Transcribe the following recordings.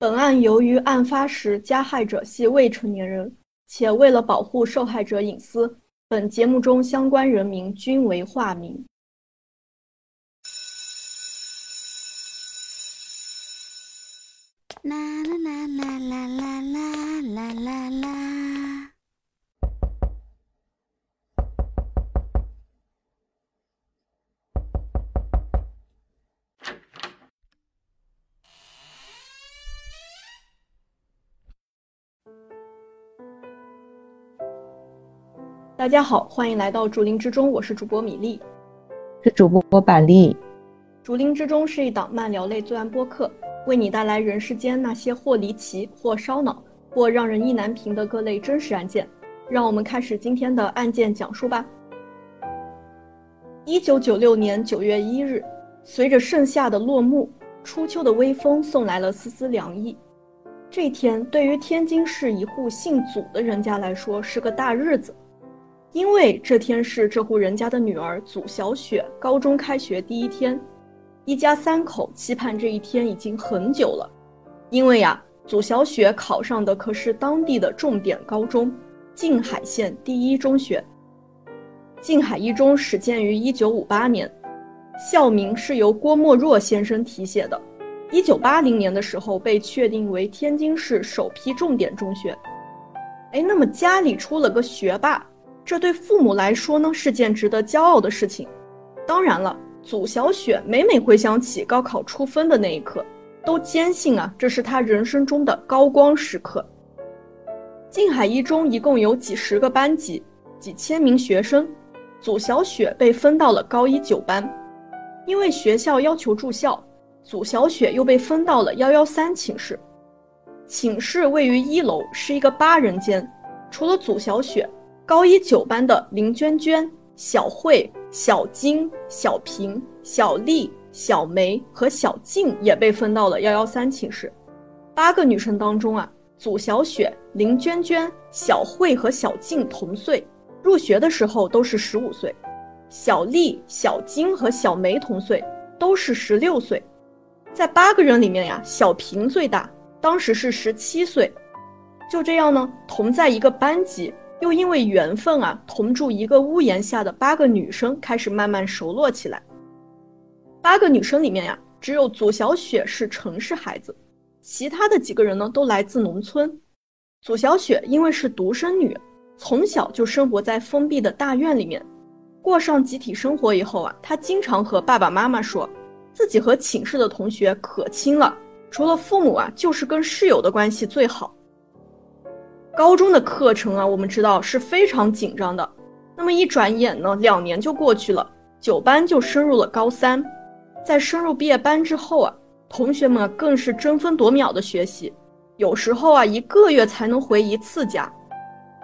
本案由于案发时加害者系未成年人，且为了保护受害者隐私，本节目中相关人名均为化名。啦啦啦啦啦啦啦啦啦！大家好，欢迎来到竹林之中，我是主播米粒，是主播板栗。竹林之中是一档慢聊类罪案播客。为你带来人世间那些或离奇、或烧脑、或让人意难平的各类真实案件，让我们开始今天的案件讲述吧。一九九六年九月一日，随着盛夏的落幕，初秋的微风送来了丝丝凉意。这一天对于天津市一户姓祖的人家来说是个大日子，因为这天是这户人家的女儿祖小雪高中开学第一天。一家三口期盼这一天已经很久了，因为呀，祖小雪考上的可是当地的重点高中——静海县第一中学。静海一中始建于一九五八年，校名是由郭沫若先生题写的。一九八零年的时候被确定为天津市首批重点中学。哎，那么家里出了个学霸，这对父母来说呢是件值得骄傲的事情。当然了。祖小雪每每回想起高考出分的那一刻，都坚信啊，这是她人生中的高光时刻。静海一中一共有几十个班级，几千名学生，祖小雪被分到了高一九班。因为学校要求住校，祖小雪又被分到了幺幺三寝室。寝室位于一楼，是一个八人间。除了祖小雪，高一九班的林娟娟。小慧、小金、小平、小丽、小梅和小静也被分到了幺幺三寝室。八个女生当中啊，祖小雪、林娟娟、小慧和小静同岁，入学的时候都是十五岁；小丽、小金和小梅同岁，都是十六岁。在八个人里面呀，小平最大，当时是十七岁。就这样呢，同在一个班级。又因为缘分啊，同住一个屋檐下的八个女生开始慢慢熟络起来。八个女生里面呀，只有左小雪是城市孩子，其他的几个人呢都来自农村。左小雪因为是独生女，从小就生活在封闭的大院里面，过上集体生活以后啊，她经常和爸爸妈妈说，自己和寝室的同学可亲了，除了父母啊，就是跟室友的关系最好。高中的课程啊，我们知道是非常紧张的。那么一转眼呢，两年就过去了，九班就升入了高三。在升入毕业班之后啊，同学们更是争分夺秒的学习，有时候啊，一个月才能回一次家。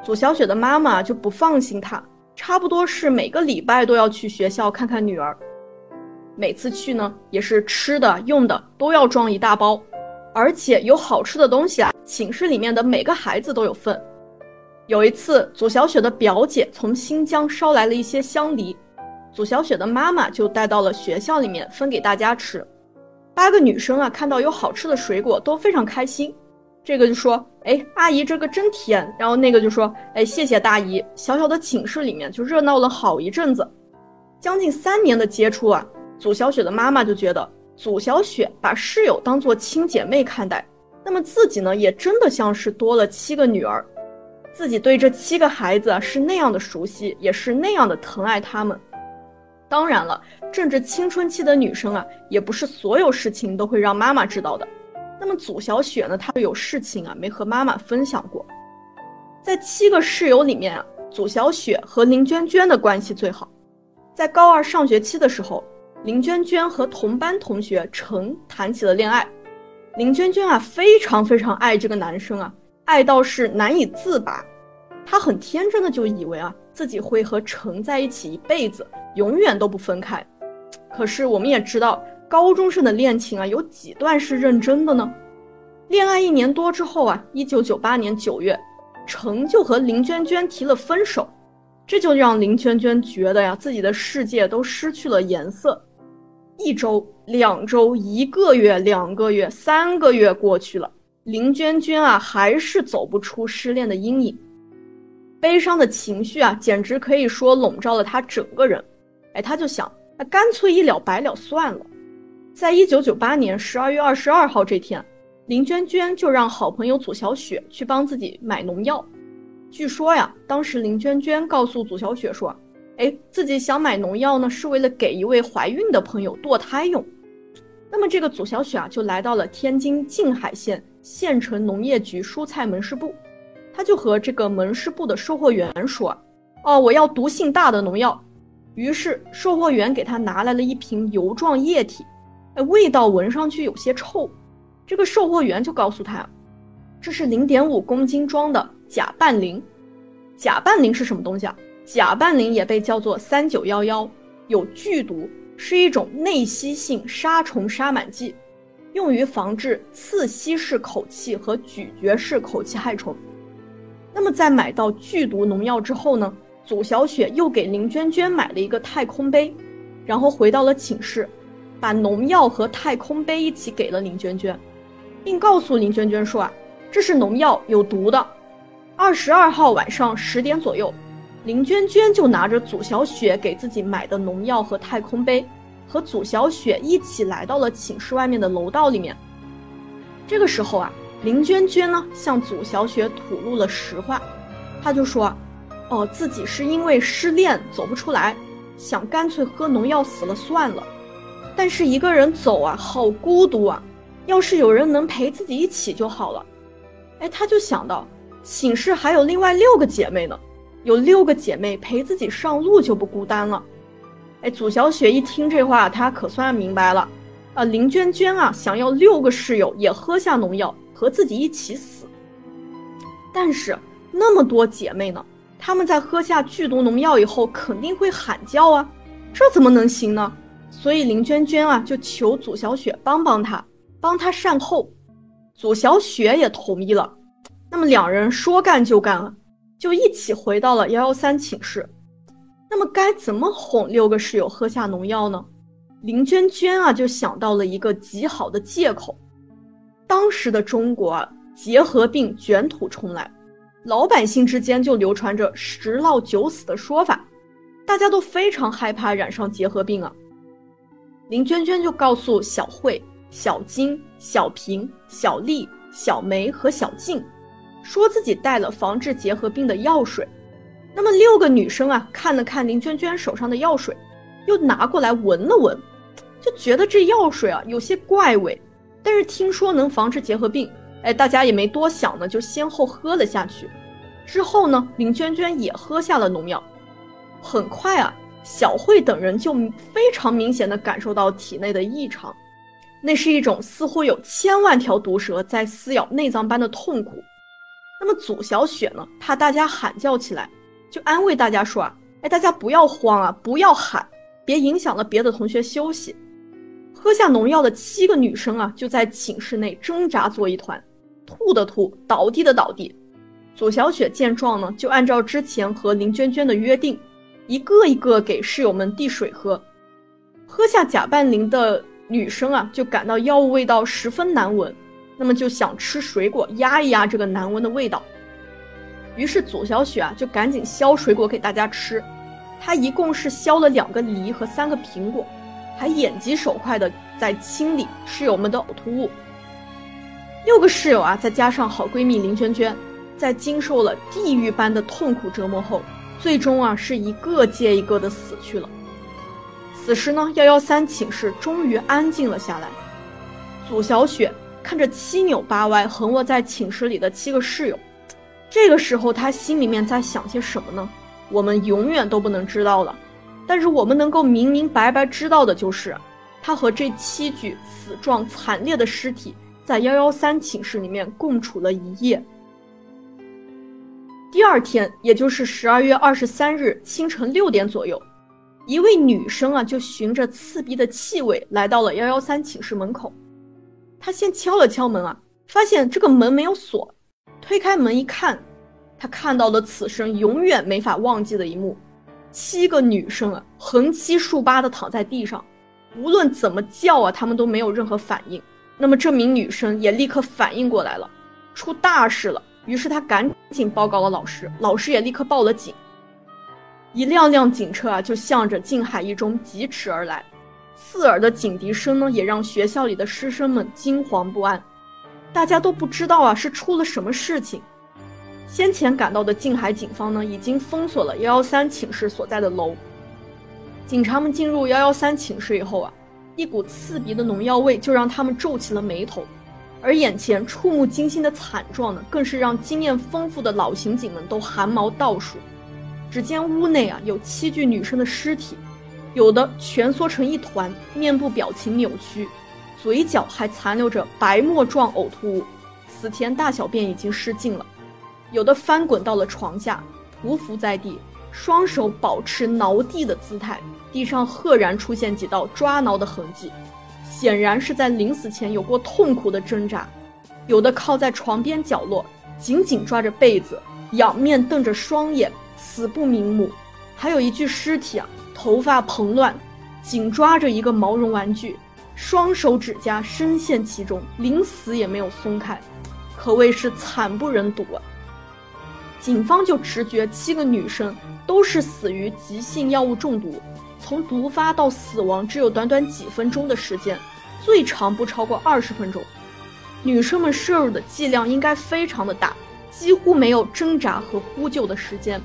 左小雪的妈妈就不放心她，差不多是每个礼拜都要去学校看看女儿。每次去呢，也是吃的用的都要装一大包。而且有好吃的东西啊，寝室里面的每个孩子都有份。有一次，祖小雪的表姐从新疆捎来了一些香梨，祖小雪的妈妈就带到了学校里面分给大家吃。八个女生啊，看到有好吃的水果都非常开心。这个就说：“哎，阿姨这个真甜。”然后那个就说：“哎，谢谢大姨。”小小的寝室里面就热闹了好一阵子。将近三年的接触啊，祖小雪的妈妈就觉得。祖小雪把室友当做亲姐妹看待，那么自己呢，也真的像是多了七个女儿，自己对这七个孩子是那样的熟悉，也是那样的疼爱他们。当然了，正值青春期的女生啊，也不是所有事情都会让妈妈知道的。那么祖小雪呢，她有事情啊没和妈妈分享过。在七个室友里面啊，祖小雪和林娟娟的关系最好，在高二上学期的时候。林娟娟和同班同学陈谈起了恋爱，林娟娟啊非常非常爱这个男生啊，爱到是难以自拔。她很天真的就以为啊自己会和陈在一起一辈子，永远都不分开。可是我们也知道，高中生的恋情啊有几段是认真的呢？恋爱一年多之后啊，一九九八年九月，陈就和林娟娟提了分手，这就让林娟娟觉得呀自己的世界都失去了颜色。一周、两周、一个月、两个月、三个月过去了，林娟娟啊，还是走不出失恋的阴影，悲伤的情绪啊，简直可以说笼罩了她整个人。哎，她就想，那干脆一了百了算了。在一九九八年十二月二十二号这天，林娟娟就让好朋友祖小雪去帮自己买农药。据说呀，当时林娟娟告诉祖小雪说：“哎，自己想买农药呢，是为了给一位怀孕的朋友堕胎用。”那么这个祖小雪啊，就来到了天津静海县县城农业局蔬菜门市部，他就和这个门市部的售货员说：“哦，我要毒性大的农药。”于是售货员给他拿来了一瓶油状液体，哎，味道闻上去有些臭。这个售货员就告诉他：“这是零点五公斤装的。”甲拌磷，甲拌磷是什么东西啊？甲拌磷也被叫做三九幺幺，有剧毒，是一种内吸性杀虫杀螨剂，用于防治刺吸式口气和咀嚼式口气害虫。那么在买到剧毒农药之后呢？祖小雪又给林娟娟买了一个太空杯，然后回到了寝室，把农药和太空杯一起给了林娟娟，并告诉林娟娟说啊，这是农药，有毒的。二十二号晚上十点左右，林娟娟就拿着祖小雪给自己买的农药和太空杯，和祖小雪一起来到了寝室外面的楼道里面。这个时候啊，林娟娟呢向祖小雪吐露了实话，她就说：“哦，自己是因为失恋走不出来，想干脆喝农药死了算了。但是一个人走啊，好孤独啊，要是有人能陪自己一起就好了。”哎，她就想到。寝室还有另外六个姐妹呢，有六个姐妹陪自己上路就不孤单了。哎，祖小雪一听这话，她可算明白了。啊，林娟娟啊，想要六个室友也喝下农药，和自己一起死。但是那么多姐妹呢，她们在喝下剧毒农药以后肯定会喊叫啊，这怎么能行呢？所以林娟娟啊，就求祖小雪帮帮她，帮她善后。祖小雪也同意了。那么两人说干就干了，就一起回到了幺幺三寝室。那么该怎么哄六个室友喝下农药呢？林娟娟啊就想到了一个极好的借口。当时的中国啊，结核病卷土重来，老百姓之间就流传着十涝九死的说法，大家都非常害怕染上结核病啊。林娟娟就告诉小慧、小金、小平、小丽、小梅和小静。说自己带了防治结核病的药水，那么六个女生啊看了看林娟娟手上的药水，又拿过来闻了闻，就觉得这药水啊有些怪味，但是听说能防治结核病，哎，大家也没多想呢，就先后喝了下去。之后呢，林娟娟也喝下了农药，很快啊，小慧等人就非常明显的感受到体内的异常，那是一种似乎有千万条毒蛇在撕咬内脏般的痛苦。那么祖小雪呢？怕大家喊叫起来，就安慰大家说啊，哎，大家不要慌啊，不要喊，别影响了别的同学休息。喝下农药的七个女生啊，就在寝室内挣扎作一团，吐的吐，倒地的倒地。祖小雪见状呢，就按照之前和林娟娟的约定，一个一个给室友们递水喝。喝下甲拌磷的女生啊，就感到药物味道十分难闻。那么就想吃水果压一压这个难闻的味道，于是祖小雪啊就赶紧削水果给大家吃，她一共是削了两个梨和三个苹果，还眼疾手快的在清理室友们的呕吐物。六个室友啊，再加上好闺蜜林娟娟，在经受了地狱般的痛苦折磨后，最终啊是一个接一个的死去了。此时呢，幺幺三寝室终于安静了下来，祖小雪。看着七扭八歪横卧在寝室里的七个室友，这个时候他心里面在想些什么呢？我们永远都不能知道了。但是我们能够明明白白知道的就是，他和这七具死状惨烈的尸体在幺幺三寝室里面共处了一夜。第二天，也就是十二月二十三日清晨六点左右，一位女生啊就循着刺鼻的气味来到了幺幺三寝室门口。他先敲了敲门啊，发现这个门没有锁，推开门一看，他看到了此生永远没法忘记的一幕：七个女生啊，横七竖八的躺在地上，无论怎么叫啊，他们都没有任何反应。那么这名女生也立刻反应过来了，出大事了。于是他赶紧报告了老师，老师也立刻报了警。一辆辆警车啊，就向着静海一中疾驰而来，刺耳的警笛声呢，也让学校里的师生们惊惶不安。大家都不知道啊，是出了什么事情。先前赶到的静海警方呢，已经封锁了幺幺三寝室所在的楼。警察们进入幺幺三寝室以后啊，一股刺鼻的农药味就让他们皱起了眉头。而眼前触目惊心的惨状呢，更是让经验丰富的老刑警们都汗毛倒竖。只见屋内啊有七具女生的尸体，有的蜷缩成一团，面部表情扭曲，嘴角还残留着白沫状呕吐物，死前大小便已经失禁了；有的翻滚到了床下，匍匐在地，双手保持挠地的姿态，地上赫然出现几道抓挠的痕迹。显然是在临死前有过痛苦的挣扎，有的靠在床边角落，紧紧抓着被子，仰面瞪着双眼，死不瞑目；还有一具尸体啊，头发蓬乱，紧抓着一个毛绒玩具，双手指甲深陷其中，临死也没有松开，可谓是惨不忍睹啊！警方就直觉七个女生都是死于急性药物中毒。从毒发到死亡只有短短几分钟的时间，最长不超过二十分钟。女生们摄入的剂量应该非常的大，几乎没有挣扎和呼救的时间。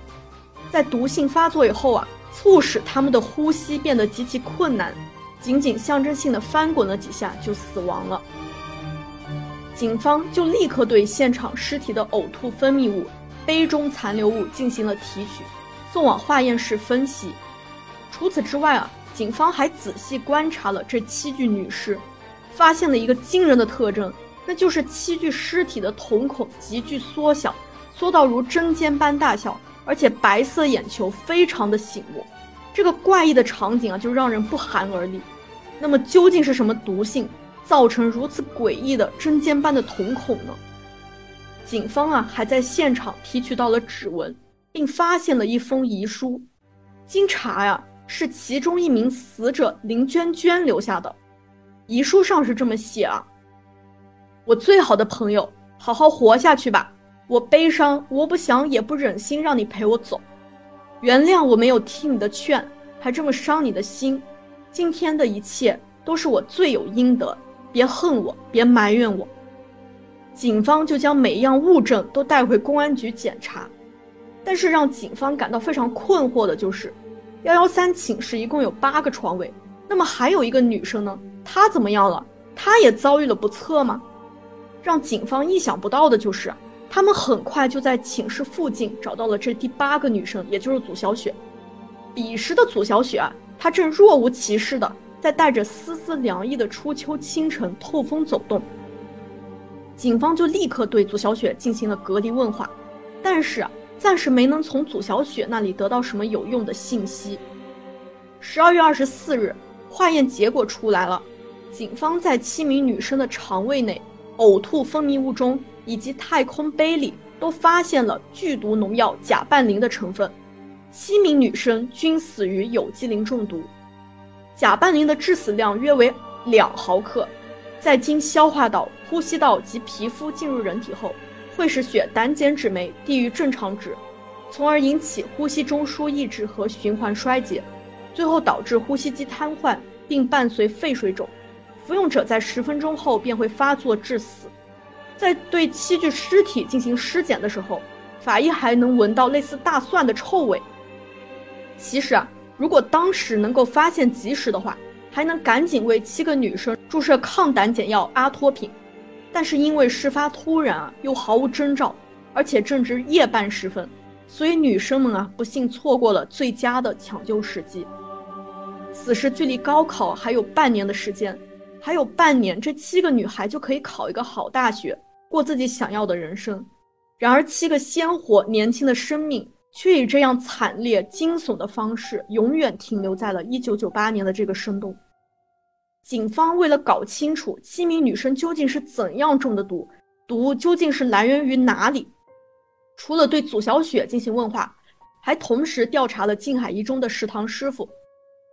在毒性发作以后啊，促使他们的呼吸变得极其困难，仅仅象征性的翻滚了几下就死亡了。警方就立刻对现场尸体的呕吐分泌物、杯中残留物进行了提取，送往化验室分析。除此之外啊，警方还仔细观察了这七具女尸，发现了一个惊人的特征，那就是七具尸体的瞳孔急剧缩小，缩到如针尖般大小，而且白色眼球非常的醒目。这个怪异的场景啊，就让人不寒而栗。那么究竟是什么毒性造成如此诡异的针尖般的瞳孔呢？警方啊，还在现场提取到了指纹，并发现了一封遗书。经查呀。是其中一名死者林娟娟留下的遗书上是这么写啊：我最好的朋友，好好活下去吧。我悲伤，我不想也不忍心让你陪我走。原谅我没有听你的劝，还这么伤你的心。今天的一切都是我罪有应得，别恨我，别埋怨我。警方就将每一样物证都带回公安局检查，但是让警方感到非常困惑的就是。幺幺三寝室一共有八个床位，那么还有一个女生呢？她怎么样了？她也遭遇了不测吗？让警方意想不到的就是，他们很快就在寝室附近找到了这第八个女生，也就是祖小雪。彼时的祖小雪啊，她正若无其事的在带着丝丝凉意的初秋清晨透风走动。警方就立刻对祖小雪进行了隔离问话，但是啊。暂时没能从祖小雪那里得到什么有用的信息。十二月二十四日，化验结果出来了，警方在七名女生的肠胃内、呕吐分泌物中以及太空杯里都发现了剧毒农药甲拌磷的成分，七名女生均死于有机磷中毒。甲拌磷的致死量约为两毫克，在经消化道、呼吸道及皮肤进入人体后。会使血胆碱酯酶低于正常值，从而引起呼吸中枢抑制和循环衰竭，最后导致呼吸机瘫痪，并伴随肺水肿。服用者在十分钟后便会发作致死。在对七具尸体进行尸检的时候，法医还能闻到类似大蒜的臭味。其实啊，如果当时能够发现及时的话，还能赶紧为七个女生注射抗胆碱药阿托品。但是因为事发突然啊，又毫无征兆，而且正值夜半时分，所以女生们啊不幸错过了最佳的抢救时机。此时距离高考还有半年的时间，还有半年，这七个女孩就可以考一个好大学，过自己想要的人生。然而，七个鲜活年轻的生命却以这样惨烈惊悚的方式，永远停留在了1998年的这个深冬。警方为了搞清楚七名女生究竟是怎样中的毒，毒究竟是来源于哪里，除了对祖小雪进行问话，还同时调查了静海一中的食堂师傅。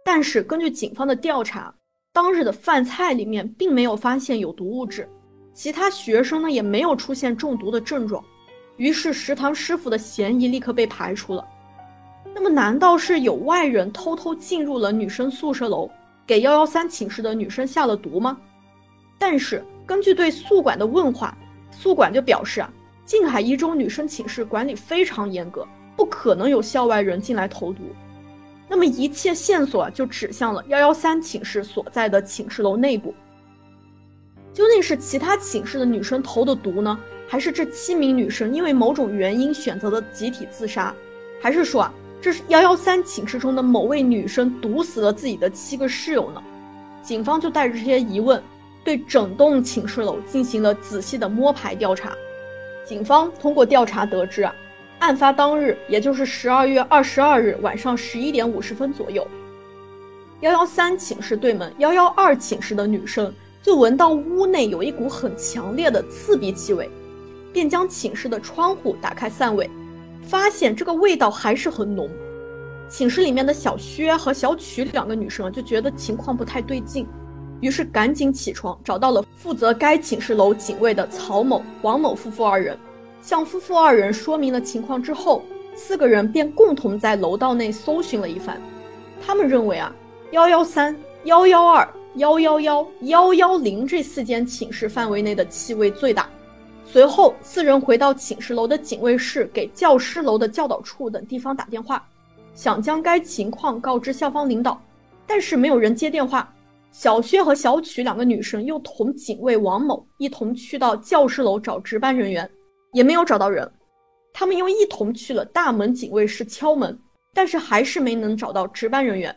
但是根据警方的调查，当日的饭菜里面并没有发现有毒物质。其他学生呢也没有出现中毒的症状，于是食堂师傅的嫌疑立刻被排除了。那么，难道是有外人偷偷进入了女生宿舍楼，给幺幺三寝室的女生下了毒吗？但是，根据对宿管的问话，宿管就表示啊，静海一中女生寝室管理非常严格，不可能有校外人进来投毒。那么，一切线索就指向了幺幺三寝室所在的寝室楼内部。究竟是其他寝室的女生投的毒呢，还是这七名女生因为某种原因选择了集体自杀，还是说啊，这是幺幺三寝室中的某位女生毒死了自己的七个室友呢？警方就带着这些疑问，对整栋寝室楼进行了仔细的摸排调查。警方通过调查得知啊。案发当日，也就是十二月二十二日晚上十一点五十分左右，幺幺三寝室对门幺幺二寝室的女生就闻到屋内有一股很强烈的刺鼻气味，便将寝室的窗户打开散味，发现这个味道还是很浓。寝室里面的小薛和小曲两个女生就觉得情况不太对劲，于是赶紧起床，找到了负责该寝室楼警卫的曹某、王某夫妇二人。向夫妇二人说明了情况之后，四个人便共同在楼道内搜寻了一番。他们认为啊，幺幺三、幺幺二、幺幺幺、幺幺零这四间寝室范围内的气味最大。随后，四人回到寝室楼的警卫室，给教师楼的教导处等地方打电话，想将该情况告知校方领导，但是没有人接电话。小薛和小曲两个女生又同警卫王某一同去到教师楼找值班人员。也没有找到人，他们又一同去了大门警卫室敲门，但是还是没能找到值班人员。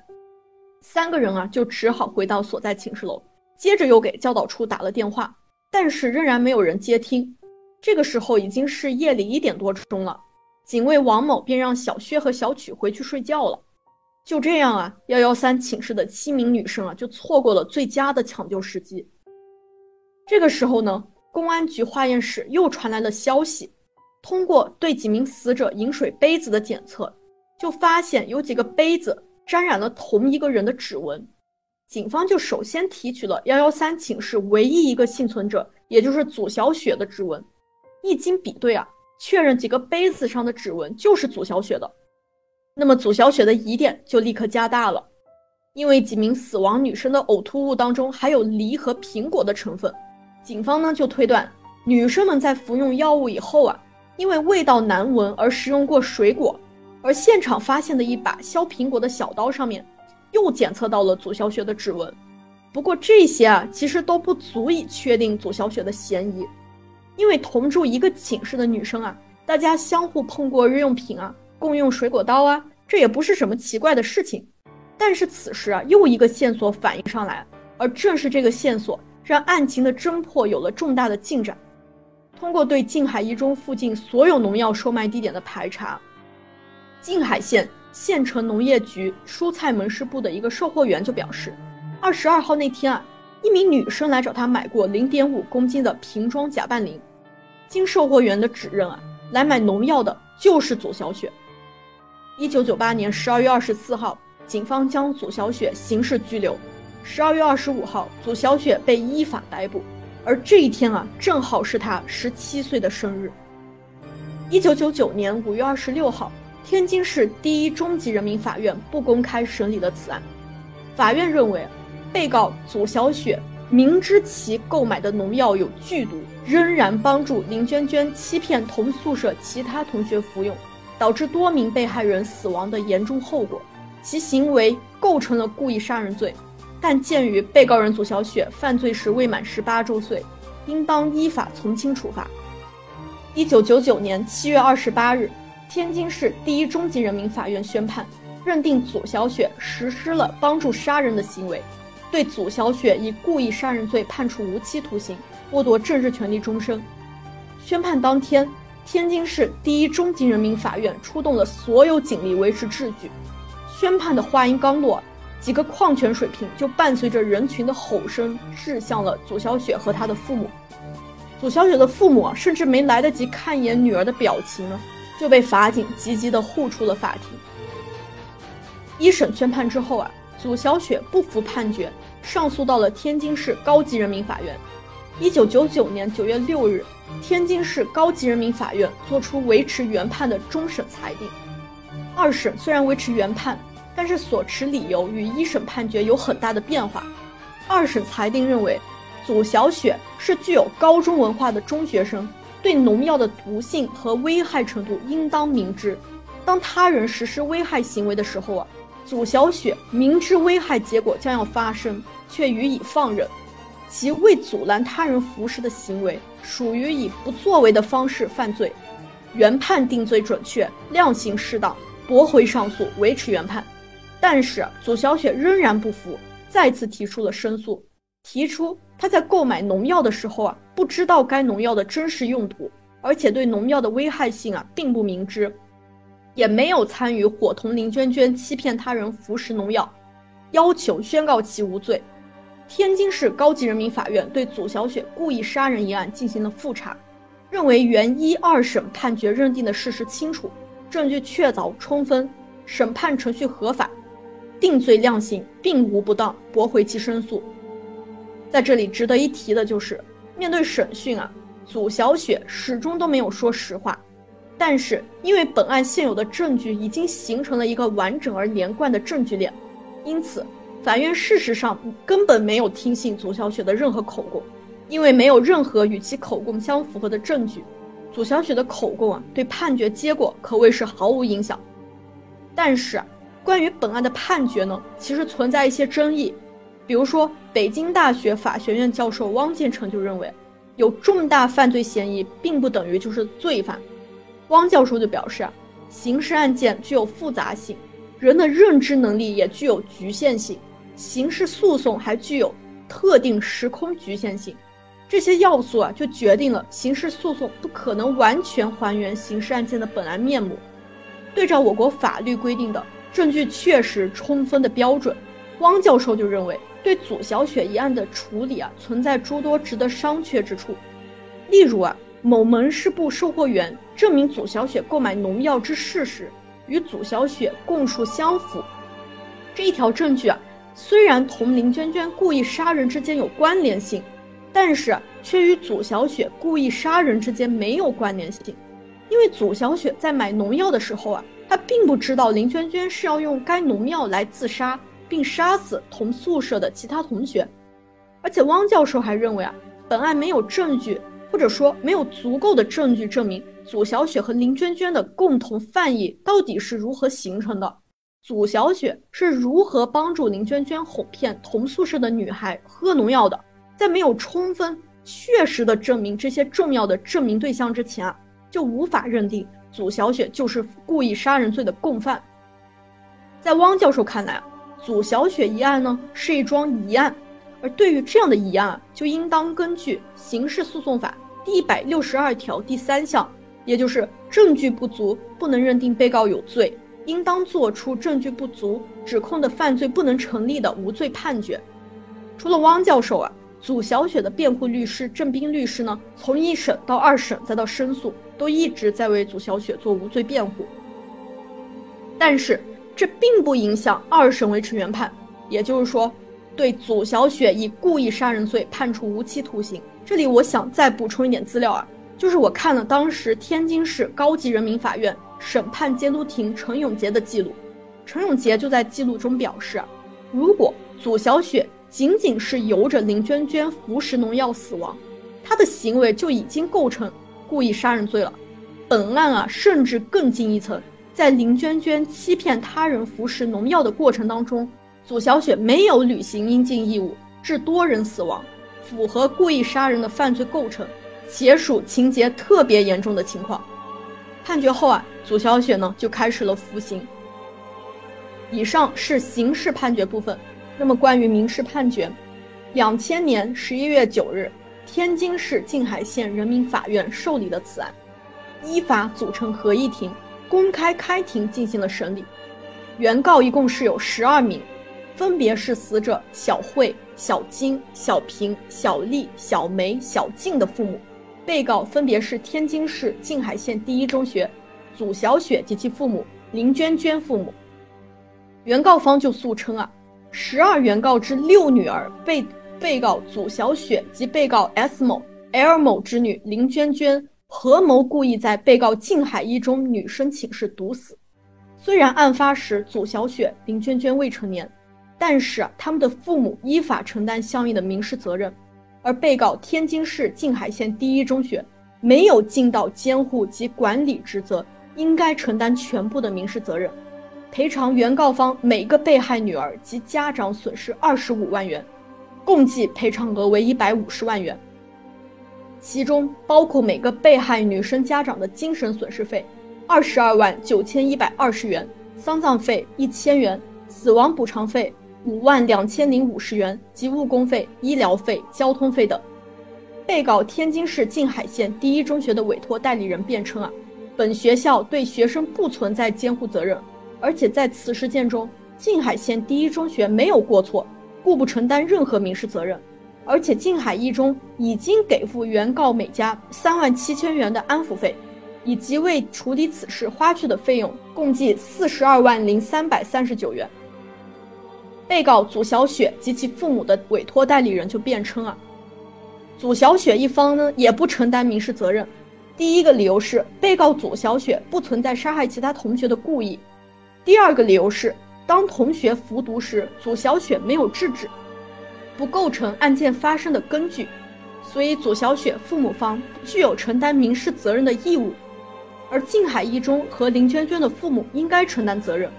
三个人啊，就只好回到所在寝室楼，接着又给教导处打了电话，但是仍然没有人接听。这个时候已经是夜里一点多钟了，警卫王某便让小薛和小曲回去睡觉了。就这样啊，幺幺三寝室的七名女生啊，就错过了最佳的抢救时机。这个时候呢？公安局化验室又传来了消息，通过对几名死者饮水杯子的检测，就发现有几个杯子沾染了同一个人的指纹。警方就首先提取了幺幺三寝室唯一一个幸存者，也就是祖小雪的指纹。一经比对啊，确认几个杯子上的指纹就是祖小雪的。那么祖小雪的疑点就立刻加大了，因为几名死亡女生的呕吐物当中含有梨和苹果的成分。警方呢就推断，女生们在服用药物以后啊，因为味道难闻而食用过水果，而现场发现的一把削苹果的小刀上面，又检测到了祖小雪的指纹。不过这些啊，其实都不足以确定祖小雪的嫌疑，因为同住一个寝室的女生啊，大家相互碰过日用品啊，共用水果刀啊，这也不是什么奇怪的事情。但是此时啊，又一个线索反映上来，而正是这个线索。让案情的侦破有了重大的进展。通过对静海一中附近所有农药售卖地点的排查，静海县县城农业局蔬菜门市部的一个售货员就表示，二十二号那天啊，一名女生来找他买过零点五公斤的瓶装甲拌磷。经售货员的指认啊，来买农药的就是祖小雪。一九九八年十二月二十四号，警方将祖小雪刑事拘留。十二月二十五号，祖小雪被依法逮捕，而这一天啊，正好是她十七岁的生日。一九九九年五月二十六号，天津市第一中级人民法院不公开审理了此案。法院认为，被告祖小雪明知其购买的农药有剧毒，仍然帮助林娟娟欺骗同宿舍其他同学服用，导致多名被害人死亡的严重后果，其行为构成了故意杀人罪。但鉴于被告人祖小雪犯罪时未满十八周岁，应当依法从轻处罚。一九九九年七月二十八日，天津市第一中级人民法院宣判，认定祖小雪实施了帮助杀人的行为，对祖小雪以故意杀人罪判处无期徒刑，剥夺政治权利终身。宣判当天，天津市第一中级人民法院出动了所有警力维持秩序。宣判的话音刚落。几个矿泉水瓶就伴随着人群的吼声掷向了祖小雪和她的父母。祖小雪的父母甚至没来得及看一眼女儿的表情呢，就被法警急急地护出了法庭。一审宣判之后啊，祖小雪不服判决，上诉到了天津市高级人民法院。一九九九年九月六日，天津市高级人民法院作出维持原判的终审裁定。二审虽然维持原判，但是所持理由与一审判决有很大的变化。二审裁定认为，祖小雪是具有高中文化的中学生，对农药的毒性和危害程度应当明知。当他人实施危害行为的时候啊，祖小雪明知危害结果将要发生，却予以放任，其为阻拦他人服食的行为，属于以不作为的方式犯罪。原判定罪准确，量刑适当。驳回上诉，维持原判，但是祖小雪仍然不服，再次提出了申诉，提出他在购买农药的时候啊，不知道该农药的真实用途，而且对农药的危害性啊并不明知，也没有参与伙同林娟娟欺骗他人服食农药，要求宣告其无罪。天津市高级人民法院对祖小雪故意杀人一案进行了复查，认为原一二审判决认定的事实清楚。证据确凿充分，审判程序合法，定罪量刑并无不当，驳回其申诉。在这里值得一提的就是，面对审讯啊，祖小雪始终都没有说实话。但是因为本案现有的证据已经形成了一个完整而连贯的证据链，因此法院事实上根本没有听信祖小雪的任何口供，因为没有任何与其口供相符合的证据。祖小雪的口供啊，对判决结果可谓是毫无影响。但是，关于本案的判决呢，其实存在一些争议。比如说，北京大学法学院教授汪建成就认为，有重大犯罪嫌疑，并不等于就是罪犯。汪教授就表示啊，刑事案件具有复杂性，人的认知能力也具有局限性，刑事诉讼还具有特定时空局限性。这些要素啊，就决定了刑事诉讼不可能完全还原刑事案件的本来面目。对照我国法律规定的证据确实充分的标准，汪教授就认为，对祖小雪一案的处理啊，存在诸多值得商榷之处。例如啊，某门市部售货员证明祖小雪购买农药之事实与祖小雪供述相符，这一条证据啊，虽然同林娟娟故意杀人之间有关联性。但是却与祖小雪故意杀人之间没有关联性，因为祖小雪在买农药的时候啊，她并不知道林娟娟是要用该农药来自杀并杀死同宿舍的其他同学，而且汪教授还认为啊，本案没有证据，或者说没有足够的证据证明祖小雪和林娟娟的共同犯意到底是如何形成的，祖小雪是如何帮助林娟娟哄骗同宿舍的女孩喝农药的。在没有充分确实的证明这些重要的证明对象之前啊，就无法认定祖小雪就是故意杀人罪的共犯。在汪教授看来啊，祖小雪一案呢是一桩疑案，而对于这样的疑案，就应当根据《刑事诉讼法》第一百六十二条第三项，也就是证据不足不能认定被告有罪，应当作出证据不足指控的犯罪不能成立的无罪判决。除了汪教授啊。祖小雪的辩护律师郑斌律师呢，从一审到二审再到申诉，都一直在为祖小雪做无罪辩护。但是这并不影响二审维持原判，也就是说，对祖小雪以故意杀人罪判处无期徒刑。这里我想再补充一点资料啊，就是我看了当时天津市高级人民法院审判监督庭陈永杰的记录，陈永杰就在记录中表示，如果祖小雪。仅仅是由着林娟娟服食农药死亡，她的行为就已经构成故意杀人罪了。本案啊，甚至更进一层，在林娟娟欺骗他人服食农药的过程当中，祖小雪没有履行应尽义务，致多人死亡，符合故意杀人的犯罪构成，且属情节特别严重的情况。判决后啊，祖小雪呢就开始了服刑。以上是刑事判决部分。那么，关于民事判决，两千年十一月九日，天津市静海县人民法院受理了此案，依法组成合议庭，公开开庭进行了审理。原告一共是有十二名，分别是死者小慧、小金、小平、小丽、小梅、小静的父母，被告分别是天津市静海县第一中学祖小雪及其父母林娟娟父母。原告方就诉称啊。十二原告之六女儿被被告祖小雪及被告 S 某、L 某之女林娟娟合谋故意在被告静海一中女生寝室毒死。虽然案发时祖小雪、林娟娟未成年，但是他们的父母依法承担相应的民事责任，而被告天津市静海县第一中学没有尽到监护及管理职责，应该承担全部的民事责任。赔偿原告方每个被害女儿及家长损失二十五万元，共计赔偿额为一百五十万元。其中包括每个被害女生家长的精神损失费二十二万九千一百二十元，丧葬费一千元，死亡补偿费五万两千零五十元及误工费、医疗费、交通费等。被告天津市静海县第一中学的委托代理人辩称啊，本学校对学生不存在监护责任。而且在此事件中，静海县第一中学没有过错，故不承担任何民事责任。而且静海一中已经给付原告每家三万七千元的安抚费，以及为处理此事花去的费用，共计四十二万零三百三十九元。被告祖小雪及其父母的委托代理人就辩称啊，祖小雪一方呢也不承担民事责任。第一个理由是，被告祖小雪不存在杀害其他同学的故意。第二个理由是，当同学服毒时，祖小雪没有制止，不构成案件发生的根据，所以左小雪父母方具有承担民事责任的义务，而静海一中和林娟娟的父母应该承担责任。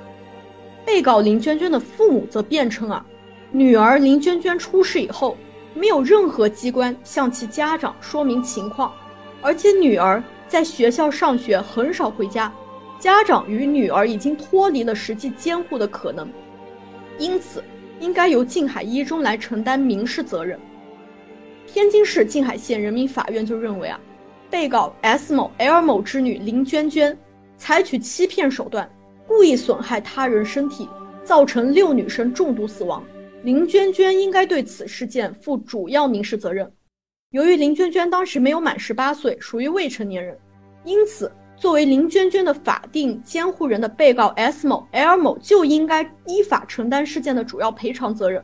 被告林娟娟的父母则辩称啊，女儿林娟娟出事以后，没有任何机关向其家长说明情况，而且女儿在学校上学很少回家。家长与女儿已经脱离了实际监护的可能，因此应该由静海一中来承担民事责任。天津市静海县人民法院就认为啊，被告 S 某、L 某之女林娟娟采取欺骗手段，故意损害他人身体，造成六女生中毒死亡。林娟娟应该对此事件负主要民事责任。由于林娟娟当时没有满十八岁，属于未成年人，因此。作为林娟娟的法定监护人的被告 S 某、L 某就应该依法承担事件的主要赔偿责任，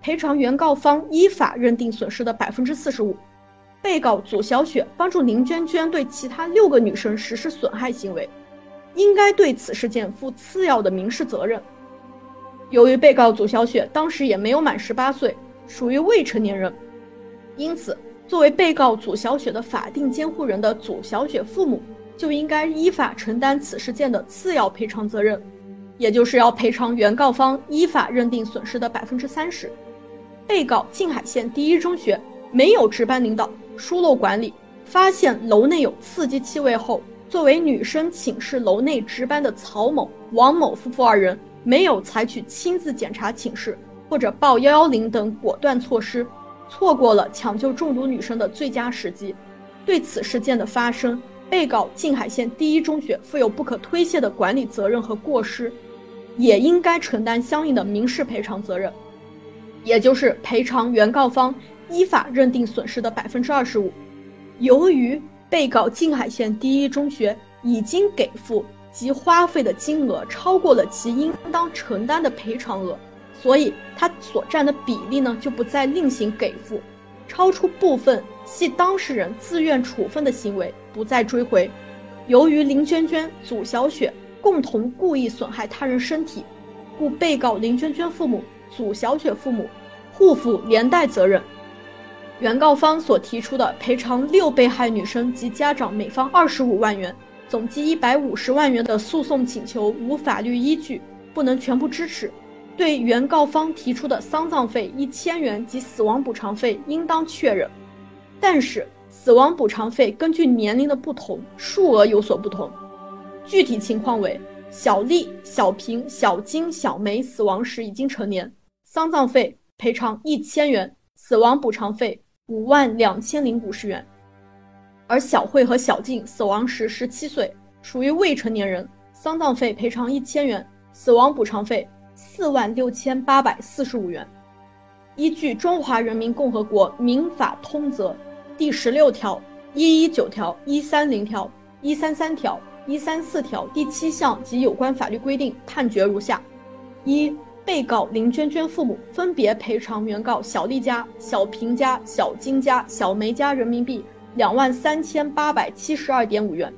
赔偿原告方依法认定损失的百分之四十五。被告祖小雪帮助林娟娟对其他六个女生实施损害行为，应该对此事件负次要的民事责任。由于被告祖小雪当时也没有满十八岁，属于未成年人，因此作为被告祖小雪的法定监护人的祖小雪父母。就应该依法承担此事件的次要赔偿责任，也就是要赔偿原告方依法认定损失的百分之三十。被告静海县第一中学没有值班领导，疏漏管理，发现楼内有刺激气味后，作为女生寝室楼内值班的曹某、王某夫妇二人没有采取亲自检查寝室或者报幺幺零等果断措施，错过了抢救中毒女生的最佳时机。对此事件的发生，被告静海县第一中学负有不可推卸的管理责任和过失，也应该承担相应的民事赔偿责任，也就是赔偿原告方依法认定损失的百分之二十五。由于被告静海县第一中学已经给付及花费的金额超过了其应当承担的赔偿额，所以他所占的比例呢就不再另行给付。超出部分系当事人自愿处分的行为不再追回。由于林娟娟、祖小雪共同故意损害他人身体，故被告林娟娟父母、祖小雪父母互负连带责任。原告方所提出的赔偿六被害女生及家长每方二十五万元，总计一百五十万元的诉讼请求无法律依据，不能全部支持。对原告方提出的丧葬费一千元及死亡补偿费应当确认，但是死亡补偿费根据年龄的不同，数额有所不同。具体情况为：小丽、小平、小金、小梅死亡时已经成年，丧葬费赔偿一千元，死亡补偿费五万两千零五十元；而小慧和小静死亡时十七岁，属于未成年人，丧葬费赔偿一千元，死亡补偿费。四万六千八百四十五元，依据《中华人民共和国民法通则》第十六条、一一九条、一三零条、一三三条、一三四条第七项及有关法律规定，判决如下：一、被告林娟娟父母分别赔偿原告小丽家、小平家、小金家、小梅家人民币两万三千八百七十二点五元，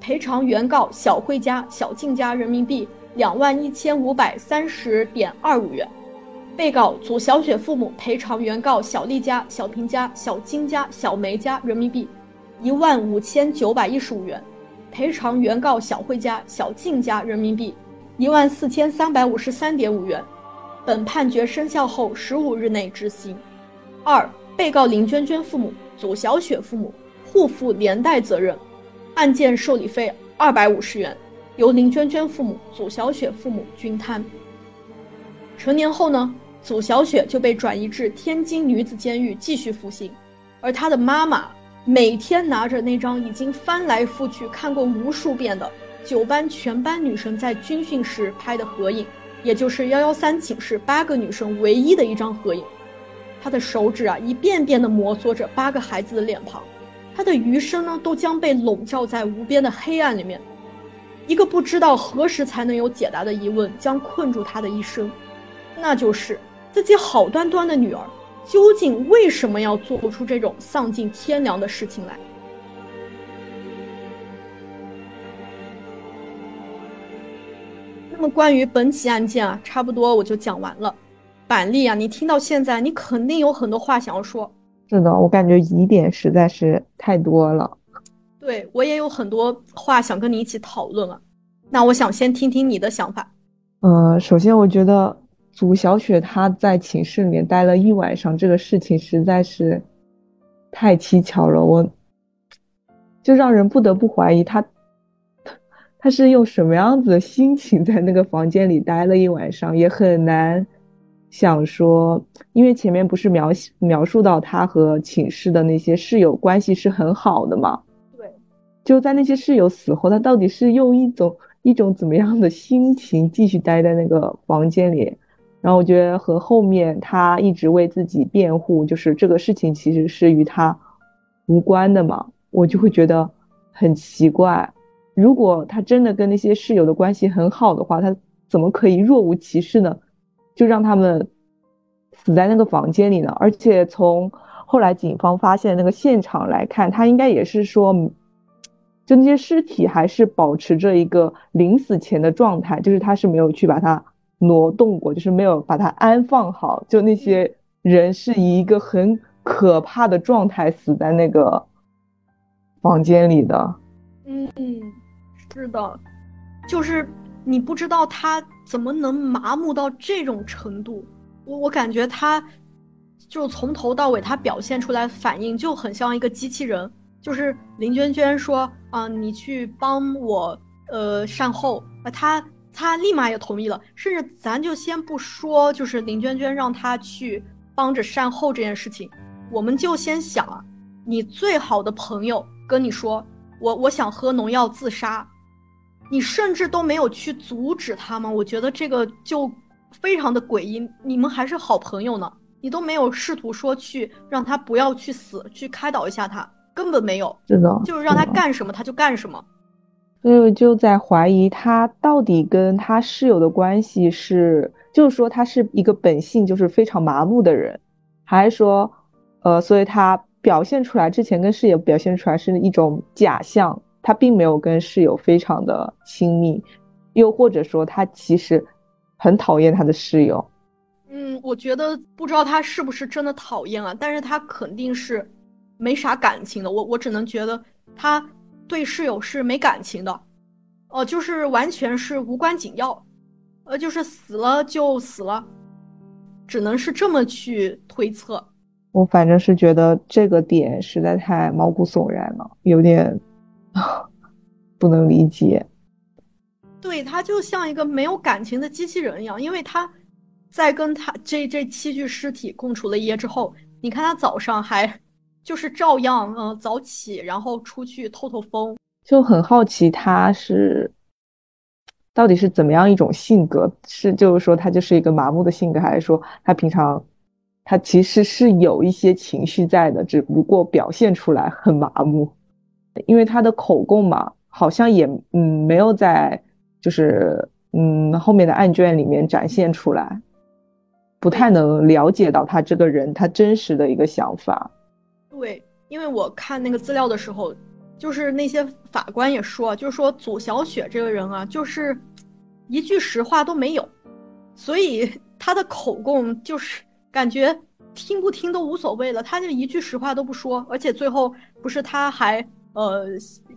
赔偿原告小慧家、小静家人民币两万一千五百三十点二五元。被告祖小雪父母赔偿原告小丽家、小平家、小金家、小梅家人民币一万五千九百一十五元。赔偿原告小慧家、小静家人民币一万四千三百五十三点五元，本判决生效后十五日内执行。二、被告林娟娟父母、祖小雪父母互负连带责任，案件受理费二百五十元，由林娟娟父母、祖小雪父母均摊。成年后呢，祖小雪就被转移至天津女子监狱继续服刑，而她的妈妈。每天拿着那张已经翻来覆去看过无数遍的九班全班女生在军训时拍的合影，也就是幺幺三寝室八个女生唯一的一张合影。她的手指啊，一遍遍地摩挲着八个孩子的脸庞，她的余生呢，都将被笼罩在无边的黑暗里面。一个不知道何时才能有解答的疑问将困住她的一生，那就是自己好端端的女儿。究竟为什么要做出这种丧尽天良的事情来？那么关于本起案件啊，差不多我就讲完了。板栗啊，你听到现在，你肯定有很多话想要说。是的，我感觉疑点实在是太多了。对我也有很多话想跟你一起讨论啊。那我想先听听你的想法。呃，首先我觉得。祖小雪她在寝室里面待了一晚上，这个事情实在是太蹊跷了，我就让人不得不怀疑她，她是用什么样子的心情在那个房间里待了一晚上，也很难想说，因为前面不是描描述到她和寝室的那些室友关系是很好的嘛？对，就在那些室友死后，她到底是用一种一种怎么样的心情继续待在那个房间里？然后我觉得和后面他一直为自己辩护，就是这个事情其实是与他无关的嘛，我就会觉得很奇怪。如果他真的跟那些室友的关系很好的话，他怎么可以若无其事呢？就让他们死在那个房间里呢？而且从后来警方发现那个现场来看，他应该也是说，就那些尸体还是保持着一个临死前的状态，就是他是没有去把它。挪动过，就是没有把它安放好。就那些人是以一个很可怕的状态死在那个房间里的。嗯，是的，就是你不知道他怎么能麻木到这种程度。我我感觉他就从头到尾他表现出来反应就很像一个机器人。就是林娟娟说啊，你去帮我呃善后啊，他。他立马也同意了，甚至咱就先不说，就是林娟娟让他去帮着善后这件事情，我们就先想啊，你最好的朋友跟你说，我我想喝农药自杀，你甚至都没有去阻止他吗？我觉得这个就非常的诡异。你们还是好朋友呢，你都没有试图说去让他不要去死，去开导一下他，根本没有，是的，就是让他干什么他就干什么。所以我就在怀疑他到底跟他室友的关系是，就是说他是一个本性就是非常麻木的人，还是说，呃，所以他表现出来之前跟室友表现出来是一种假象，他并没有跟室友非常的亲密，又或者说他其实很讨厌他的室友。嗯，我觉得不知道他是不是真的讨厌啊，但是他肯定是没啥感情的。我我只能觉得他。对室友是没感情的，哦，就是完全是无关紧要，呃，就是死了就死了，只能是这么去推测。我反正是觉得这个点实在太毛骨悚然了，有点不能理解。对他就像一个没有感情的机器人一样，因为他在跟他这这七具尸体共处了一夜之后，你看他早上还。就是照样，嗯，早起，然后出去透透风，就很好奇他是到底是怎么样一种性格？是就是说他就是一个麻木的性格，还是说他平常他其实是有一些情绪在的，只不过表现出来很麻木？因为他的口供嘛，好像也嗯没有在就是嗯后面的案卷里面展现出来，不太能了解到他这个人他真实的一个想法。对，因为我看那个资料的时候，就是那些法官也说，就是说祖小雪这个人啊，就是一句实话都没有，所以他的口供就是感觉听不听都无所谓了，他就一句实话都不说，而且最后不是他还呃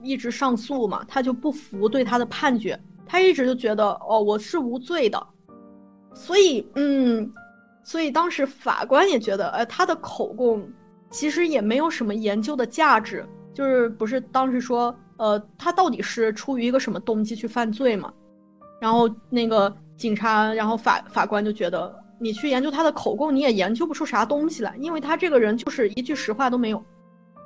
一直上诉嘛，他就不服对他的判决，他一直就觉得哦我是无罪的，所以嗯，所以当时法官也觉得，呃他的口供。其实也没有什么研究的价值，就是不是当时说，呃，他到底是出于一个什么动机去犯罪嘛？然后那个警察，然后法法官就觉得，你去研究他的口供，你也研究不出啥东西来，因为他这个人就是一句实话都没有，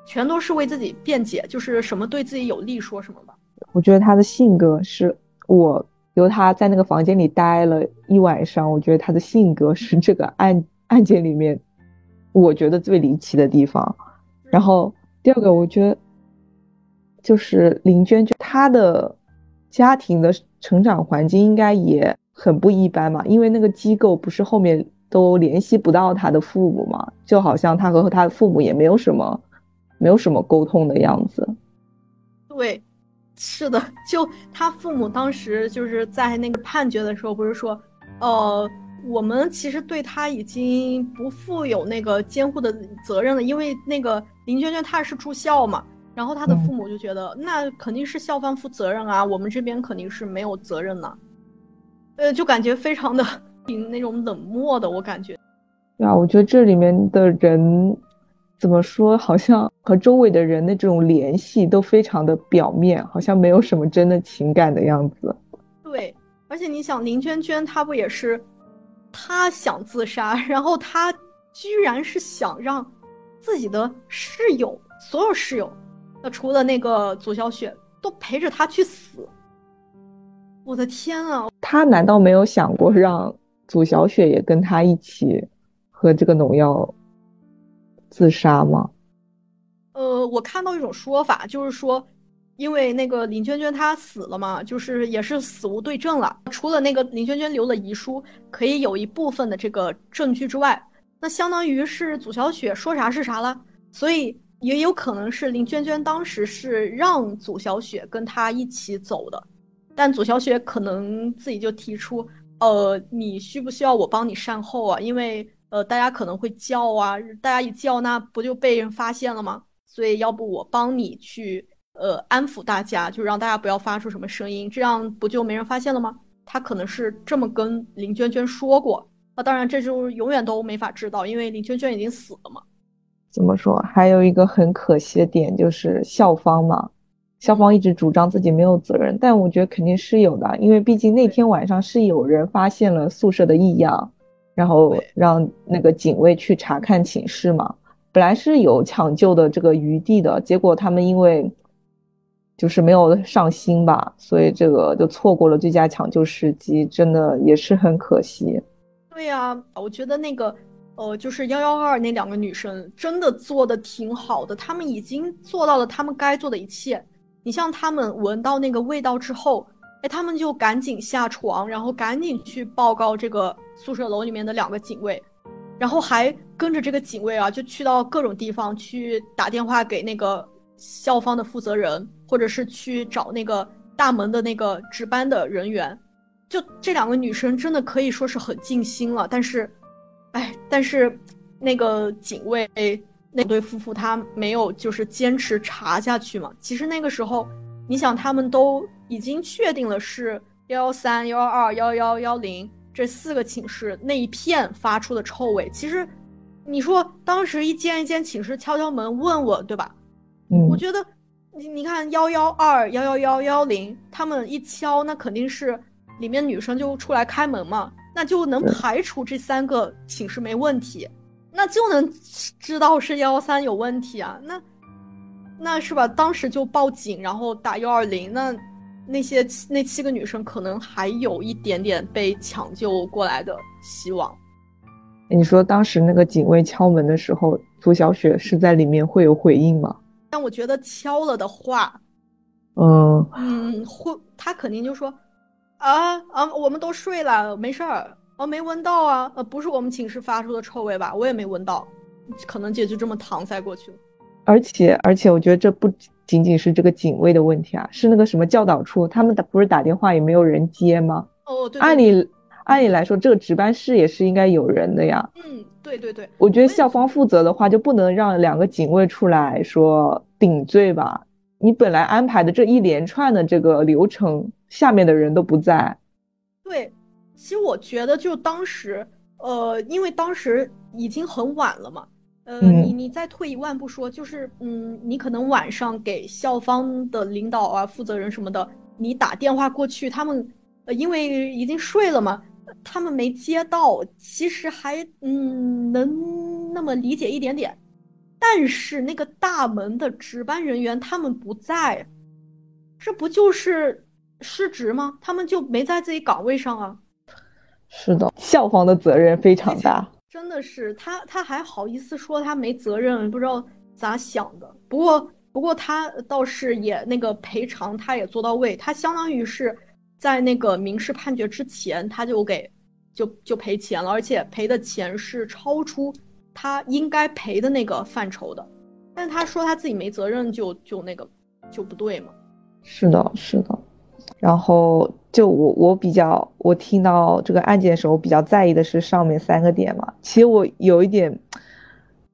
全都是为自己辩解，就是什么对自己有利说什么吧。我觉得他的性格是我由他在那个房间里待了一晚上，我觉得他的性格是这个案案件里面。我觉得最离奇的地方，然后第二个，我觉得就是林娟娟她的家庭的成长环境应该也很不一般嘛，因为那个机构不是后面都联系不到她的父母嘛，就好像她和她的父母也没有什么没有什么沟通的样子。对，是的，就他父母当时就是在那个判决的时候，不是说，呃。我们其实对他已经不负有那个监护的责任了，因为那个林娟娟她是住校嘛，然后她的父母就觉得那肯定是校方负责任啊，我们这边肯定是没有责任呢，呃，就感觉非常的挺那种冷漠的，我感觉。对啊，我觉得这里面的人怎么说，好像和周围的人的这种联系都非常的表面，好像没有什么真的情感的样子。对，而且你想，林娟娟她不也是？他想自杀，然后他居然是想让自己的室友，所有室友，那除了那个祖小雪，都陪着他去死。我的天啊！他难道没有想过让祖小雪也跟他一起喝这个农药自杀吗？呃，我看到一种说法，就是说。因为那个林娟娟她死了嘛，就是也是死无对证了。除了那个林娟娟留了遗书，可以有一部分的这个证据之外，那相当于是祖小雪说啥是啥了。所以也有可能是林娟娟当时是让祖小雪跟她一起走的，但祖小雪可能自己就提出，呃，你需不需要我帮你善后啊？因为呃大家可能会叫啊，大家一叫那不就被人发现了吗？所以要不我帮你去。呃，安抚大家，就让大家不要发出什么声音，这样不就没人发现了吗？他可能是这么跟林娟娟说过。那当然，这就永远都没法知道，因为林娟娟已经死了嘛。怎么说？还有一个很可惜的点就是校方嘛，校方一直主张自己没有责任，但我觉得肯定是有的，因为毕竟那天晚上是有人发现了宿舍的异样，然后让那个警卫去查看寝室嘛。本来是有抢救的这个余地的，结果他们因为。就是没有上心吧，所以这个就错过了最佳抢救时机，真的也是很可惜。对呀，我觉得那个，呃，就是幺幺二那两个女生真的做的挺好的，她们已经做到了她们该做的一切。你像她们闻到那个味道之后，哎，她们就赶紧下床，然后赶紧去报告这个宿舍楼里面的两个警卫，然后还跟着这个警卫啊，就去到各种地方去打电话给那个。校方的负责人，或者是去找那个大门的那个值班的人员，就这两个女生真的可以说是很尽心了。但是，哎，但是那个警卫那对夫妇他没有就是坚持查下去嘛。其实那个时候，你想他们都已经确定了是幺幺三、幺幺二、幺幺幺零这四个寝室那一片发出的臭味。其实，你说当时一间一间寝室敲敲门问我，对吧？我觉得，你你看幺幺二幺幺幺幺零，他们一敲，那肯定是里面女生就出来开门嘛，那就能排除这三个寝室没问题，那就能知道是幺幺三有问题啊，那那是吧？当时就报警，然后打幺二零，那那些那七个女生可能还有一点点被抢救过来的希望。你说当时那个警卫敲门的时候，涂小雪是在里面会有回应吗？但我觉得敲了的话，嗯嗯，会他肯定就说，啊啊，我们都睡了，没事儿，啊，没闻到啊，呃，不是我们寝室发出的臭味吧？我也没闻到，可能姐就这么搪塞过去了。而且而且，我觉得这不仅仅是这个警卫的问题啊，是那个什么教导处，他们打不是打电话也没有人接吗？哦，对，按理按理来说，这个值班室也是应该有人的呀。嗯，对对对，我觉得校方负责的话，就不能让两个警卫出来说顶罪吧？你本来安排的这一连串的这个流程，下面的人都不在。对，其实我觉得就当时，呃，因为当时已经很晚了嘛。呃，你你再退一万步说，就是嗯，你可能晚上给校方的领导啊、负责人什么的，你打电话过去，他们呃，因为已经睡了嘛，他们没接到，其实还嗯能那么理解一点点。但是那个大门的值班人员他们不在，这不就是失职吗？他们就没在自己岗位上啊。是的，校方的责任非常大。真的是他，他还好意思说他没责任，不知道咋想的。不过，不过他倒是也那个赔偿，他也做到位。他相当于是在那个民事判决之前，他就给就就赔钱了，而且赔的钱是超出他应该赔的那个范畴的。但他说他自己没责任，就就那个就不对嘛。是的，是的。然后就我我比较我听到这个案件的时候，比较在意的是上面三个点嘛。其实我有一点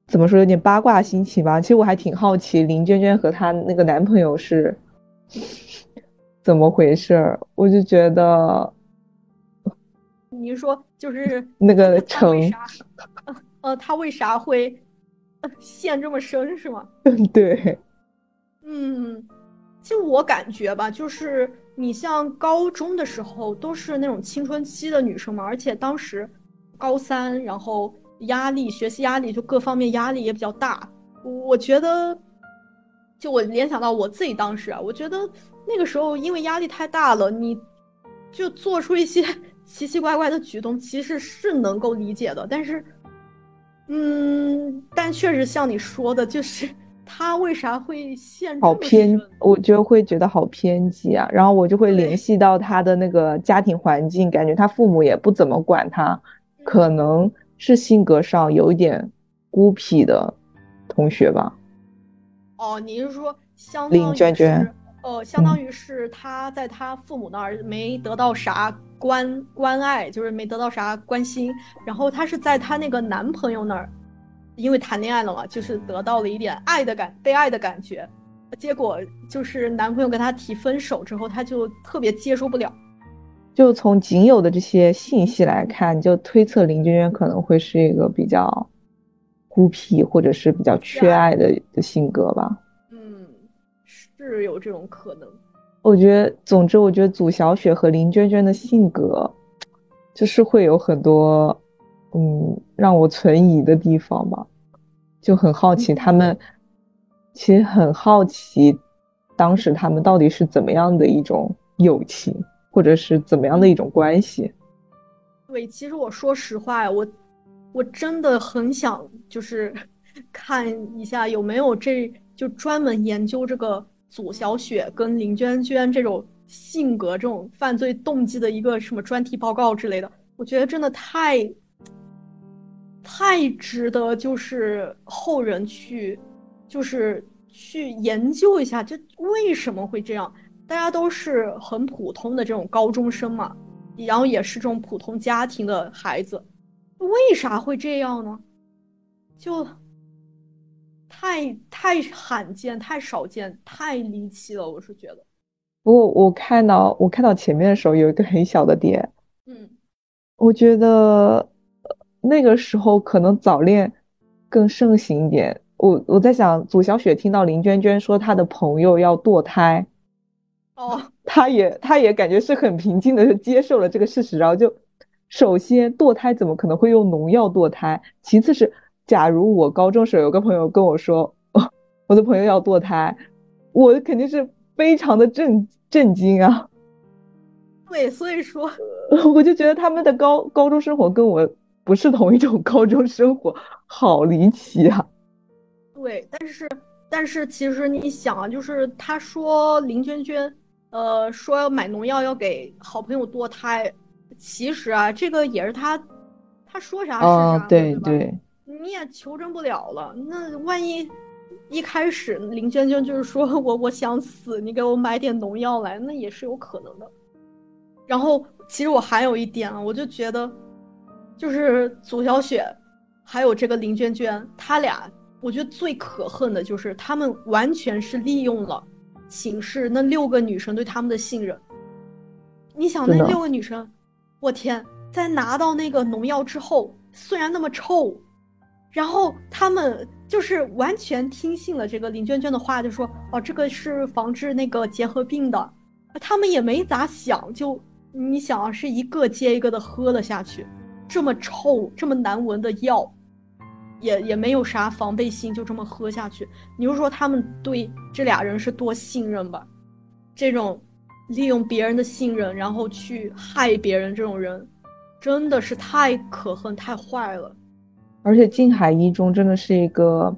怎么说，有点八卦心情吧。其实我还挺好奇林娟娟和她那个男朋友是怎么回事儿。我就觉得，你说就是 那个成，呃，他为啥会陷这么深是吗？对，嗯，就我感觉吧，就是。你像高中的时候都是那种青春期的女生嘛，而且当时高三，然后压力、学习压力就各方面压力也比较大。我觉得，就我联想到我自己当时啊，我觉得那个时候因为压力太大了，你就做出一些 奇奇怪怪的举动，其实是能够理解的。但是，嗯，但确实像你说的，就是。他为啥会陷好偏？我就会觉得好偏激啊，然后我就会联系到他的那个家庭环境，感觉他父母也不怎么管他，可能是性格上有一点孤僻的同学吧。哦，你是说相当于是，呃，相当于是他在他父母那儿没得到啥关关爱，就是没得到啥关心，然后他是在他那个男朋友那儿。因为谈恋爱了嘛，就是得到了一点爱的感，被爱的感觉，结果就是男朋友跟她提分手之后，她就特别接受不了。就从仅有的这些信息来看，就推测林娟娟可能会是一个比较孤僻或者是比较缺爱的的性格吧。嗯，是有这种可能。我觉得，总之，我觉得祖小雪和林娟娟的性格，就是会有很多。嗯，让我存疑的地方吧，就很好奇他们，其实很好奇，当时他们到底是怎么样的一种友情，或者是怎么样的一种关系。对，其实我说实话呀，我我真的很想就是 看一下有没有这就专门研究这个左小雪跟林娟娟这种性格、这种犯罪动机的一个什么专题报告之类的。我觉得真的太。太值得，就是后人去，就是去研究一下，这为什么会这样？大家都是很普通的这种高中生嘛，然后也是这种普通家庭的孩子，为啥会这样呢？就太太罕见、太少见、太离奇了，我是觉得。不过我看到我看到前面的时候，有一个很小的点，嗯，我觉得。那个时候可能早恋更盛行一点。我我在想，祖小雪听到林娟娟说她的朋友要堕胎，哦，她也她也感觉是很平静的接受了这个事实。然后就，首先堕胎怎么可能会用农药堕胎？其次是，假如我高中时候有个朋友跟我说，我的朋友要堕胎，我肯定是非常的震震惊啊。对，所以说，我就觉得他们的高高中生活跟我。不是同一种高中生活，好离奇啊！对，但是但是其实你想啊，就是他说林娟娟呃，说要买农药要给好朋友堕胎，其实啊，这个也是他他说啥是啥，对对，你也求证不了了。那万一一开始林娟娟就是说 我我想死，你给我买点农药来，那也是有可能的。然后，其实我还有一点啊，我就觉得，就是祖小雪，还有这个林娟娟，他俩，我觉得最可恨的就是他们完全是利用了寝室那六个女生对他们的信任。你想，那六个女生，我天，在拿到那个农药之后，虽然那么臭，然后他们就是完全听信了这个林娟娟的话，就说哦，这个是防治那个结核病的，他们也没咋想就。你想啊，是一个接一个的喝了下去，这么臭、这么难闻的药，也也没有啥防备心，就这么喝下去。你就说他们对这俩人是多信任吧？这种利用别人的信任，然后去害别人，这种人真的是太可恨、太坏了。而且静海一中真的是一个，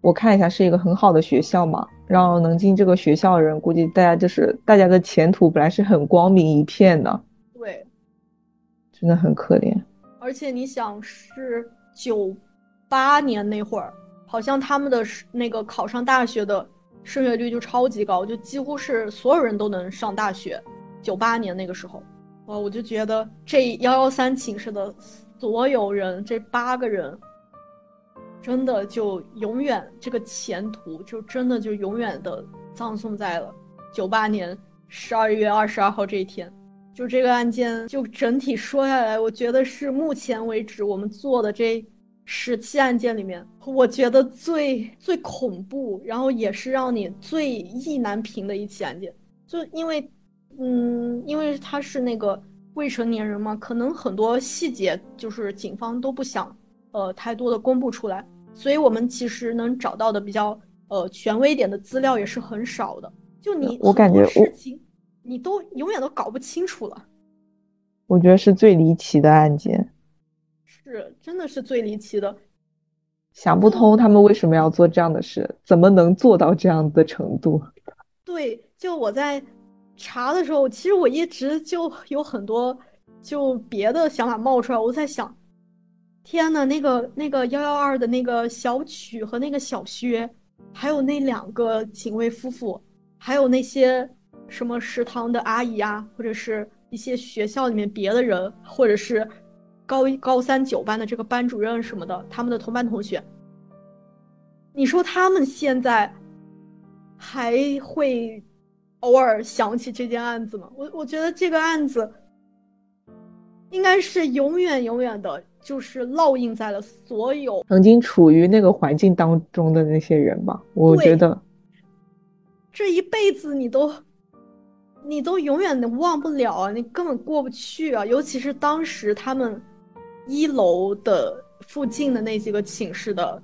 我看一下是一个很好的学校嘛。然后能进这个学校的人，估计大家就是大家的前途本来是很光明一片的。对，真的很可怜。而且你想，是九八年那会儿，好像他们的那个考上大学的升学率就超级高，就几乎是所有人都能上大学。九八年那个时候，哇，我就觉得这幺幺三寝室的所有人，这八个人。真的就永远这个前途就真的就永远的葬送在了九八年十二月二十二号这一天。就这个案件，就整体说下来，我觉得是目前为止我们做的这十起案件里面，我觉得最最恐怖，然后也是让你最意难平的一起案件。就因为，嗯，因为他是那个未成年人嘛，可能很多细节就是警方都不想呃太多的公布出来。所以我们其实能找到的比较呃权威一点的资料也是很少的。就你我感觉事情你都永远都搞不清楚了。我觉得是最离奇的案件，是真的是最离奇的，想不通他们为什么要做这样的事，怎么能做到这样的程度？对，就我在查的时候，其实我一直就有很多就别的想法冒出来，我在想。天呐，那个那个幺幺二的那个小曲和那个小薛，还有那两个警卫夫妇，还有那些什么食堂的阿姨啊，或者是一些学校里面别的人，或者是高一高三九班的这个班主任什么的，他们的同班同学，你说他们现在还会偶尔想起这件案子吗？我我觉得这个案子应该是永远永远的。就是烙印在了所有曾经处于那个环境当中的那些人吧，我觉得这一辈子你都你都永远的忘不了啊，你根本过不去啊！尤其是当时他们一楼的附近的那几个寝室的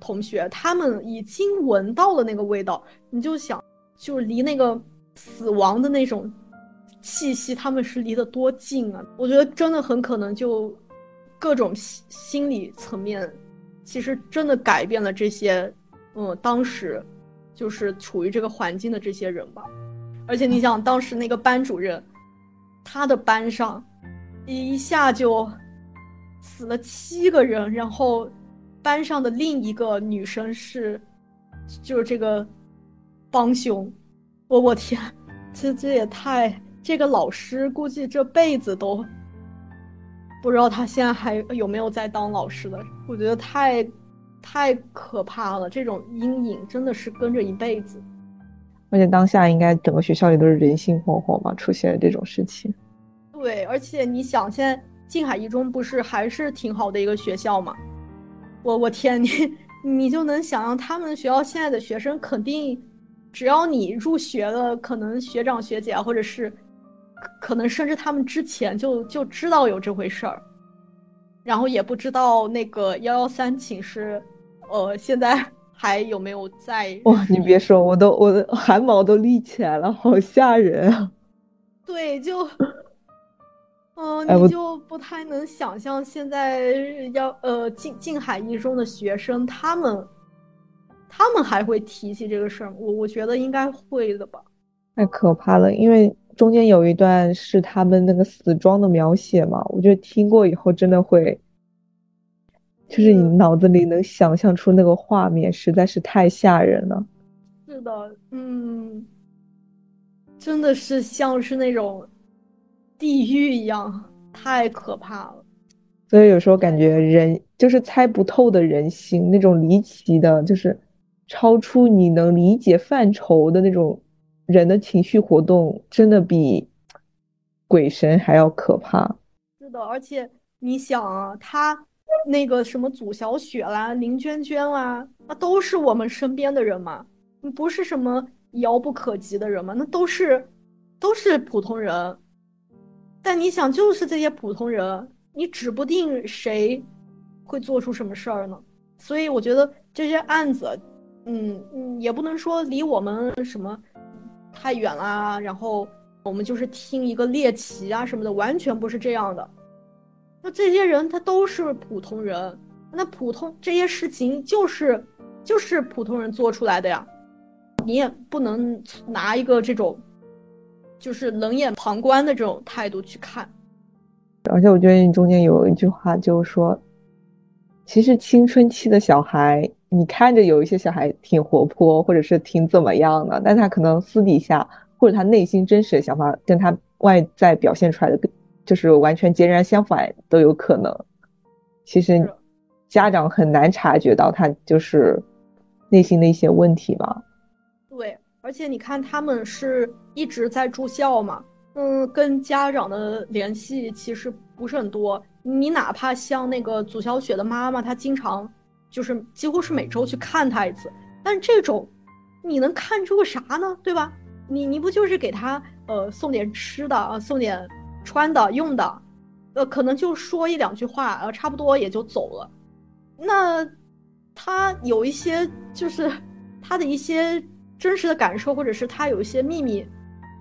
同学，他们已经闻到了那个味道，你就想，就是离那个死亡的那种气息，他们是离得多近啊！我觉得真的很可能就。各种心心理层面，其实真的改变了这些，嗯，当时就是处于这个环境的这些人吧。而且你想，当时那个班主任，他的班上一下就死了七个人，然后班上的另一个女生是，就是这个帮凶。我我天，这这也太……这个老师估计这辈子都。不知道他现在还有没有在当老师的？我觉得太，太可怕了，这种阴影真的是跟着一辈子。而且当下应该整个学校里都是人心惶惶吧，出现了这种事情。对，而且你想，现在静海一中不是还是挺好的一个学校吗？我我天，你你就能想象他们学校现在的学生肯定，只要你入学了，可能学长学姐或者是。可能甚至他们之前就就知道有这回事儿，然后也不知道那个幺幺三寝室，呃，现在还有没有在？哇，你别说，我都我的汗毛都立起来了，好吓人啊！对，就，嗯，你就不太能想象现在要呃静静海一中的学生，他们他们还会提起这个事儿，我我觉得应该会的吧。太可怕了，因为中间有一段是他们那个死装的描写嘛，我觉得听过以后真的会，就是你脑子里能想象出那个画面，实在是太吓人了。是的，嗯，真的是像是那种地狱一样，太可怕了。所以有时候感觉人就是猜不透的人心，那种离奇的，就是超出你能理解范畴的那种。人的情绪活动真的比鬼神还要可怕。是的，而且你想啊，他那个什么祖小雪啦、林娟娟啦，那都是我们身边的人嘛，不是什么遥不可及的人嘛，那都是都是普通人。但你想，就是这些普通人，你指不定谁会做出什么事儿呢。所以我觉得这些案子，嗯嗯，也不能说离我们什么。太远啦，然后我们就是听一个猎奇啊什么的，完全不是这样的。那这些人他都是普通人，那普通这些事情就是就是普通人做出来的呀，你也不能拿一个这种就是冷眼旁观的这种态度去看。而且我觉得你中间有一句话就是说，其实青春期的小孩。你看着有一些小孩挺活泼，或者是挺怎么样的，但他可能私底下或者他内心真实的想法跟他外在表现出来的，就是完全截然相反都有可能。其实家长很难察觉到他就是内心的一些问题吧。对，而且你看他们是一直在住校嘛，嗯，跟家长的联系其实不是很多。你哪怕像那个祖小雪的妈妈，她经常。就是几乎是每周去看他一次，但这种你能看出个啥呢？对吧？你你不就是给他呃送点吃的啊，送点穿的用的，呃，可能就说一两句话，呃，差不多也就走了。那他有一些就是他的一些真实的感受，或者是他有一些秘密，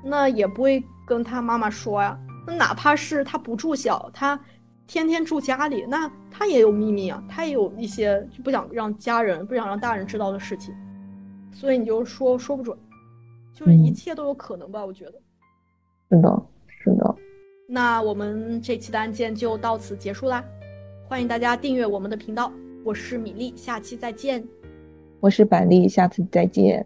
那也不会跟他妈妈说呀。那哪怕是他不住校，他。天天住家里，那他也有秘密啊，他也有一些就不想让家人、不想让大人知道的事情，所以你就说说不准，就是一切都有可能吧？我觉得，是的，是的。那我们这期的案件就到此结束啦，欢迎大家订阅我们的频道，我是米粒，下期再见。我是板栗，下次再见。